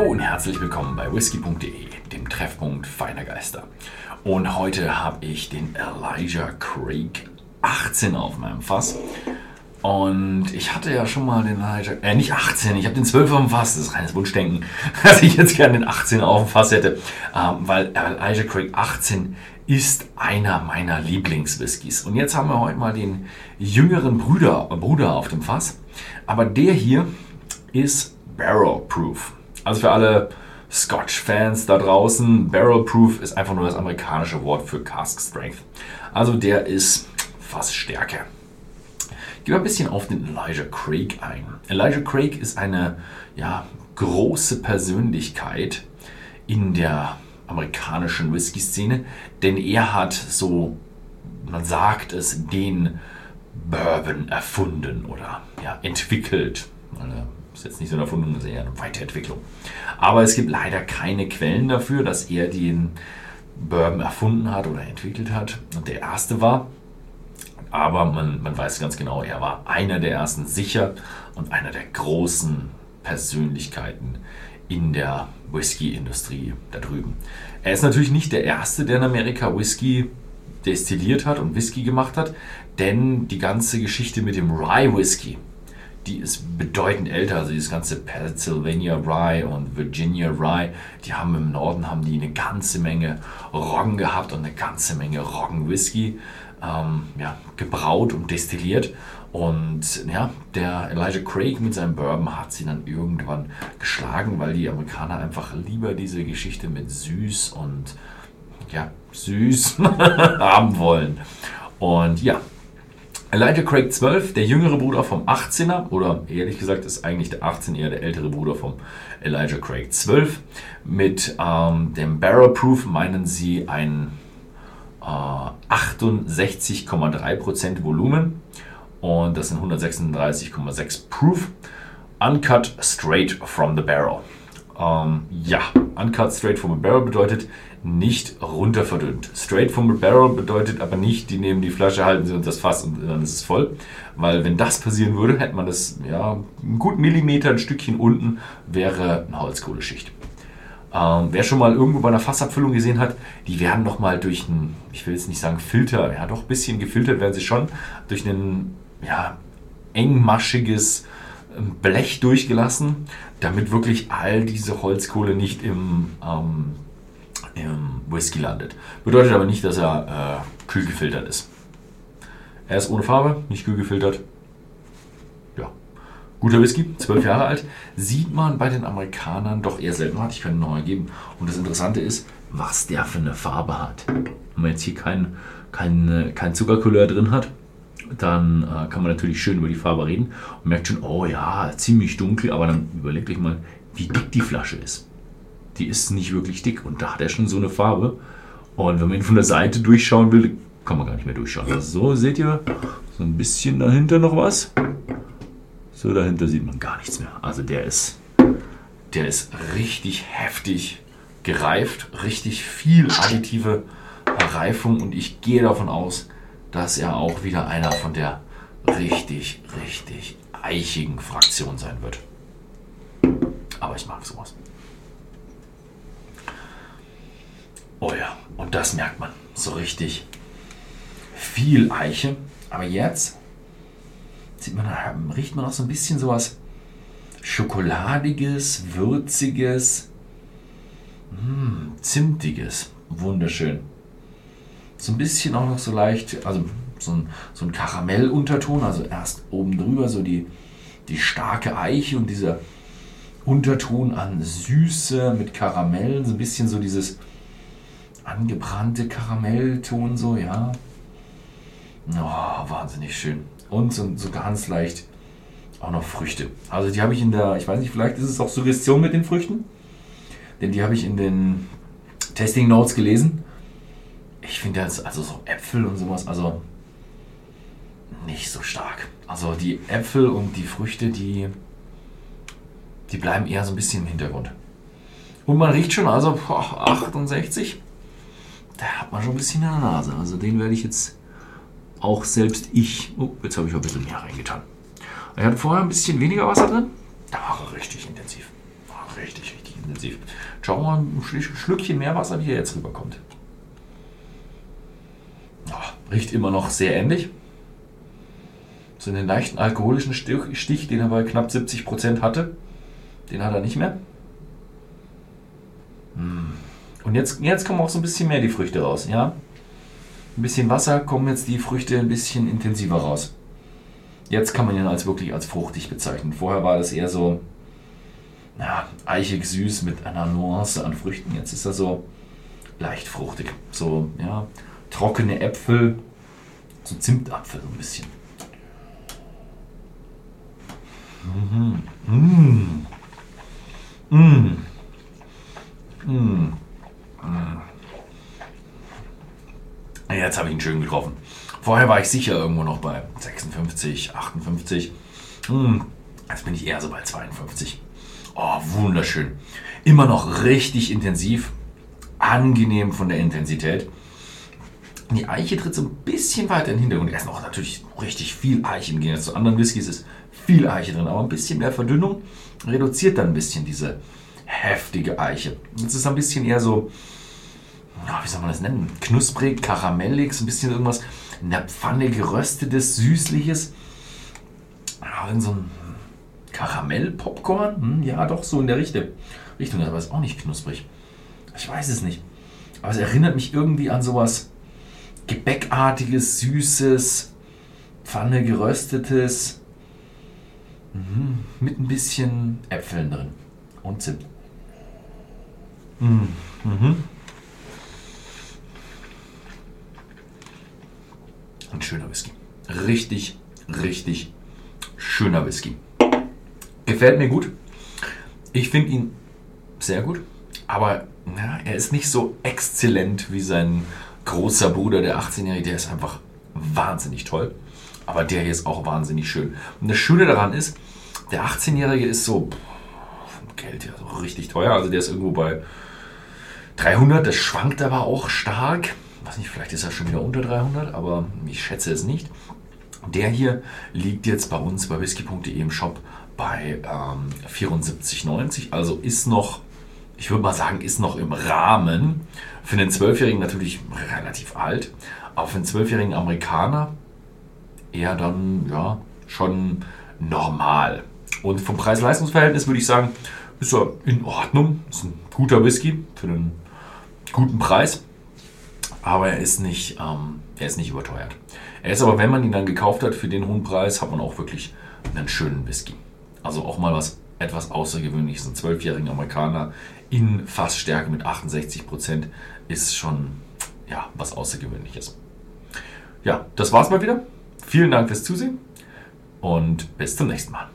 Hallo und herzlich willkommen bei whisky.de, dem Treffpunkt feiner Geister. Und heute habe ich den Elijah Craig 18 auf meinem Fass. Und ich hatte ja schon mal den Elijah, äh nicht 18, ich habe den 12 auf dem Fass, das ist reines Wunschdenken, dass ich jetzt gerne den 18 auf dem Fass hätte, ähm, weil Elijah Craig 18 ist einer meiner Lieblingswhiskys. Und jetzt haben wir heute mal den jüngeren Bruder, Bruder auf dem Fass. Aber der hier ist Barrel Proof. Also für alle Scotch-Fans da draußen, Barrel Proof ist einfach nur das amerikanische Wort für Cask Strength. Also der ist fast stärker. Ich gehe ein bisschen auf den Elijah Craig ein. Elijah Craig ist eine ja, große Persönlichkeit in der amerikanischen Whisky-Szene, denn er hat so, man sagt es, den Bourbon erfunden oder ja, entwickelt. Ist jetzt nicht so eine Erfundung, das ist eher eine Weiterentwicklung. Aber es gibt leider keine Quellen dafür, dass er den Bourbon erfunden hat oder entwickelt hat und der erste war. Aber man, man weiß ganz genau, er war einer der ersten sicher und einer der großen Persönlichkeiten in der Whisky-Industrie da drüben. Er ist natürlich nicht der Erste, der in Amerika Whisky destilliert hat und Whisky gemacht hat, denn die ganze Geschichte mit dem Rye Whisky, die ist bedeutend älter. Also dieses ganze Pennsylvania Rye und Virginia Rye, die haben im Norden haben die eine ganze Menge Roggen gehabt und eine ganze Menge Roggen Whisky ähm, ja, gebraut und destilliert. Und ja, der Elijah Craig mit seinem Bourbon hat sie dann irgendwann geschlagen, weil die Amerikaner einfach lieber diese Geschichte mit süß und ja, süß haben wollen. Und ja, Elijah Craig 12, der jüngere Bruder vom 18er, oder ehrlich gesagt ist eigentlich der 18 eher der ältere Bruder vom Elijah Craig 12. Mit ähm, dem Barrel Proof meinen sie ein äh, 68,3% Volumen und das sind 136,6 Proof. Uncut straight from the barrel. Ähm, ja, uncut straight from the barrel bedeutet nicht runter verdünnt. Straight from the barrel bedeutet aber nicht, die nehmen die Flasche, halten sie uns das Fass und dann ist es voll. Weil wenn das passieren würde, hätte man das, ja, einen guten Millimeter, ein Stückchen unten, wäre eine Holzkohleschicht. Ähm, wer schon mal irgendwo bei einer Fassabfüllung gesehen hat, die werden nochmal durch einen, ich will jetzt nicht sagen Filter, ja doch ein bisschen gefiltert werden sie schon, durch ein ja, engmaschiges Blech durchgelassen, damit wirklich all diese Holzkohle nicht im, ähm, im Whisky landet. Bedeutet aber nicht, dass er äh, kühl gefiltert ist. Er ist ohne Farbe, nicht kühl gefiltert. Ja, guter Whisky, zwölf Jahre alt. Sieht man bei den Amerikanern doch eher selten. Ich kann ihn noch geben. Und das Interessante ist, was der für eine Farbe hat. Wenn man jetzt hier kein, kein, kein Zuckercouleur drin hat, dann äh, kann man natürlich schön über die Farbe reden und merkt schon, oh ja, ziemlich dunkel, aber dann überlegt euch mal, wie dick die Flasche ist. Die ist nicht wirklich dick und da hat er schon so eine Farbe. Und wenn man ihn von der Seite durchschauen will, kann man gar nicht mehr durchschauen. Also so seht ihr, so ein bisschen dahinter noch was. So dahinter sieht man gar nichts mehr. Also der ist, der ist richtig heftig gereift, richtig viel additive Reifung und ich gehe davon aus, dass er auch wieder einer von der richtig, richtig eichigen Fraktion sein wird. Aber ich mag sowas. Oh ja, und das merkt man so richtig. Viel Eiche. Aber jetzt sieht man, riecht man auch so ein bisschen sowas Schokoladiges, Würziges, mh, Zimtiges. Wunderschön so ein bisschen auch noch so leicht, also so ein, so ein Karamellunterton, also erst oben drüber so die, die starke Eiche und dieser Unterton an Süße mit Karamellen, so ein bisschen so dieses angebrannte Karamellton, so, ja. Oh, wahnsinnig schön. Und so, so ganz leicht auch noch Früchte. Also die habe ich in der, ich weiß nicht, vielleicht ist es auch Suggestion mit den Früchten, denn die habe ich in den Testing Notes gelesen ich finde jetzt, also so Äpfel und sowas, also nicht so stark. Also die Äpfel und die Früchte, die, die bleiben eher so ein bisschen im Hintergrund. Und man riecht schon, also boah, 68, da hat man schon ein bisschen in der Nase. Also den werde ich jetzt auch selbst ich, oh, jetzt habe ich ein bisschen mehr reingetan. Er hat vorher ein bisschen weniger Wasser drin, da war er richtig intensiv. War richtig, richtig intensiv. Schauen wir mal ein Schlückchen mehr Wasser, wie hier jetzt rüberkommt. Riecht immer noch sehr ähnlich. So einen leichten alkoholischen Stich, den er bei knapp 70% hatte, den hat er nicht mehr. Hm. Und jetzt, jetzt kommen auch so ein bisschen mehr die Früchte raus, ja? Ein bisschen Wasser kommen jetzt die Früchte ein bisschen intensiver raus. Jetzt kann man ihn als wirklich als fruchtig bezeichnen. Vorher war das eher so ja, eichig süß mit einer Nuance an Früchten. Jetzt ist er so leicht fruchtig. So, ja, trockene Äpfel, so Zimtapfel so ein bisschen. Mhm. Mmh. Mmh. Mmh. Jetzt habe ich ihn schön getroffen. Vorher war ich sicher irgendwo noch bei 56, 58. Hm, jetzt bin ich eher so bei 52. Oh, wunderschön. Immer noch richtig intensiv. Angenehm von der Intensität. Die Eiche tritt so ein bisschen weiter in den Hintergrund. Er ist noch natürlich richtig viel Eiche im Gegensatz zu anderen Whiskys ist viel Eiche drin, aber ein bisschen mehr Verdünnung reduziert dann ein bisschen diese heftige Eiche. Es ist ein bisschen eher so, wie soll man das nennen? Knusprig, karamellig, so ein bisschen irgendwas in der Pfanne geröstetes, süßliches. Ja, so ein Karamell-Popcorn? Hm, ja, doch, so in der Richtung. Richtung, aber ist auch nicht knusprig. Ich weiß es nicht. Aber es erinnert mich irgendwie an sowas Gebäckartiges, Süßes, Pfanne geröstetes. Mhm, mit ein bisschen Äpfeln drin. Und Zimt. Mhm. Mhm. Ein schöner Whisky. Richtig, richtig schöner Whisky. Gefällt mir gut. Ich finde ihn sehr gut, aber na, er ist nicht so exzellent wie sein großer Bruder, der 18-Jährige. Der ist einfach wahnsinnig toll. Aber der hier ist auch wahnsinnig schön. Und das Schöne daran ist, der 18-Jährige ist so pff, Geld ja so richtig teuer. Also der ist irgendwo bei 300. Das schwankt aber auch stark weiß nicht, vielleicht ist er schon wieder unter 300, aber ich schätze es nicht. Der hier liegt jetzt bei uns bei whisky.de im Shop bei ähm, 74,90. Also ist noch, ich würde mal sagen, ist noch im Rahmen. Für einen Zwölfjährigen natürlich relativ alt, aber für einen zwölfjährigen Amerikaner eher dann ja schon normal. Und vom Preis-Leistungs-Verhältnis würde ich sagen, ist er in Ordnung. Ist ein guter Whisky für einen guten Preis aber er ist nicht, ähm, er ist nicht überteuert. Er ist aber, wenn man ihn dann gekauft hat für den hohen Preis, hat man auch wirklich einen schönen Whisky. Also auch mal was etwas Außergewöhnliches. Ein zwölfjährigen Amerikaner in Fassstärke mit 68 Prozent ist schon ja, was Außergewöhnliches. Ja, das war's mal wieder. Vielen Dank fürs Zusehen und bis zum nächsten Mal.